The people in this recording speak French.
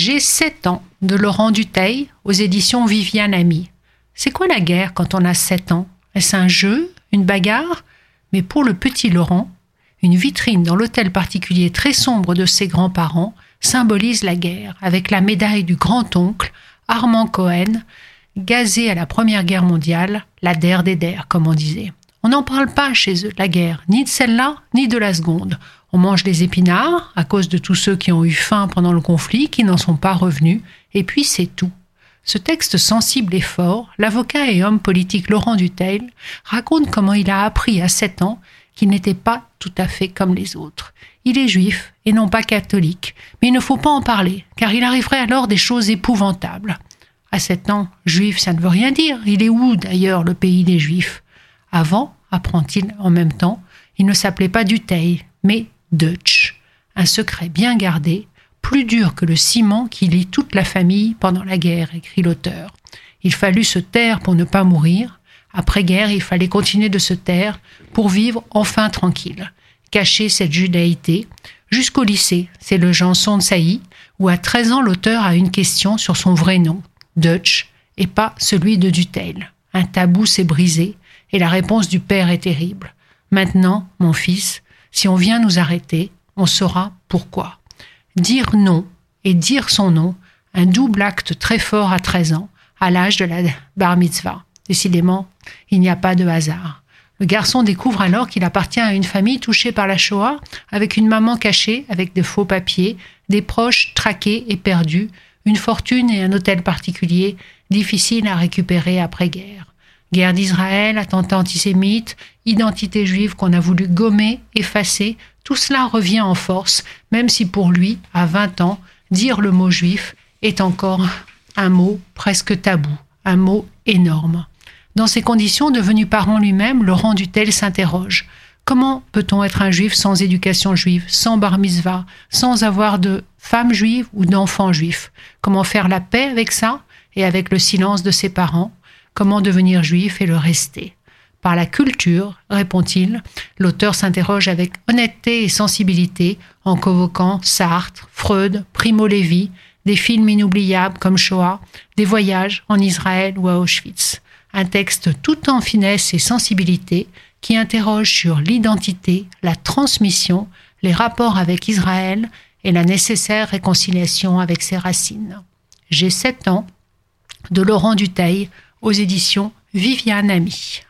J'ai 7 ans de Laurent Duteil aux éditions Viviane Ami. C'est quoi la guerre quand on a 7 ans? Est-ce un jeu Une bagarre? Mais pour le petit Laurent, une vitrine dans l'hôtel particulier très sombre de ses grands-parents symbolise la guerre, avec la médaille du grand-oncle Armand Cohen, gazé à la Première Guerre mondiale, la der des der, comme on disait. On n'en parle pas chez eux, la guerre, ni de celle-là, ni de la seconde. On mange des épinards à cause de tous ceux qui ont eu faim pendant le conflit, qui n'en sont pas revenus, et puis c'est tout. Ce texte sensible et fort, l'avocat et homme politique Laurent Duteil raconte comment il a appris à 7 ans qu'il n'était pas tout à fait comme les autres. Il est juif et non pas catholique, mais il ne faut pas en parler, car il arriverait alors des choses épouvantables. À 7 ans, juif, ça ne veut rien dire. Il est où d'ailleurs le pays des juifs? Avant, apprend-il en même temps, il ne s'appelait pas Duteil, mais Dutch, un secret bien gardé, plus dur que le ciment qui lie toute la famille pendant la guerre, écrit l'auteur. Il fallut se taire pour ne pas mourir. Après-guerre, il fallait continuer de se taire pour vivre enfin tranquille, cacher cette judaïté. Jusqu'au lycée, c'est le Janson de Sailly, où à 13 ans, l'auteur a une question sur son vrai nom, Dutch, et pas celui de Dutel. Un tabou s'est brisé, et la réponse du père est terrible. Maintenant, mon fils, si on vient nous arrêter, on saura pourquoi. Dire non et dire son nom, un double acte très fort à 13 ans, à l'âge de la bar mitzvah. Décidément, il n'y a pas de hasard. Le garçon découvre alors qu'il appartient à une famille touchée par la Shoah, avec une maman cachée, avec de faux papiers, des proches traqués et perdus, une fortune et un hôtel particulier, difficile à récupérer après-guerre guerre d'Israël, attentat antisémite, identité juive qu'on a voulu gommer, effacer, tout cela revient en force, même si pour lui, à 20 ans, dire le mot juif est encore un mot presque tabou, un mot énorme. Dans ces conditions, devenu parent lui-même, Laurent Dutel s'interroge. Comment peut-on être un juif sans éducation juive, sans bar mitzvah, sans avoir de femme juive ou d'enfant juif? Comment faire la paix avec ça et avec le silence de ses parents? Comment devenir juif et le rester? Par la culture, répond-il, l'auteur s'interroge avec honnêteté et sensibilité en convoquant Sartre, Freud, Primo Levi, des films inoubliables comme Shoah, des voyages en Israël ou à Auschwitz. Un texte tout en finesse et sensibilité qui interroge sur l'identité, la transmission, les rapports avec Israël et la nécessaire réconciliation avec ses racines. J'ai sept ans, de Laurent Duteil, aux éditions Viviane Ami.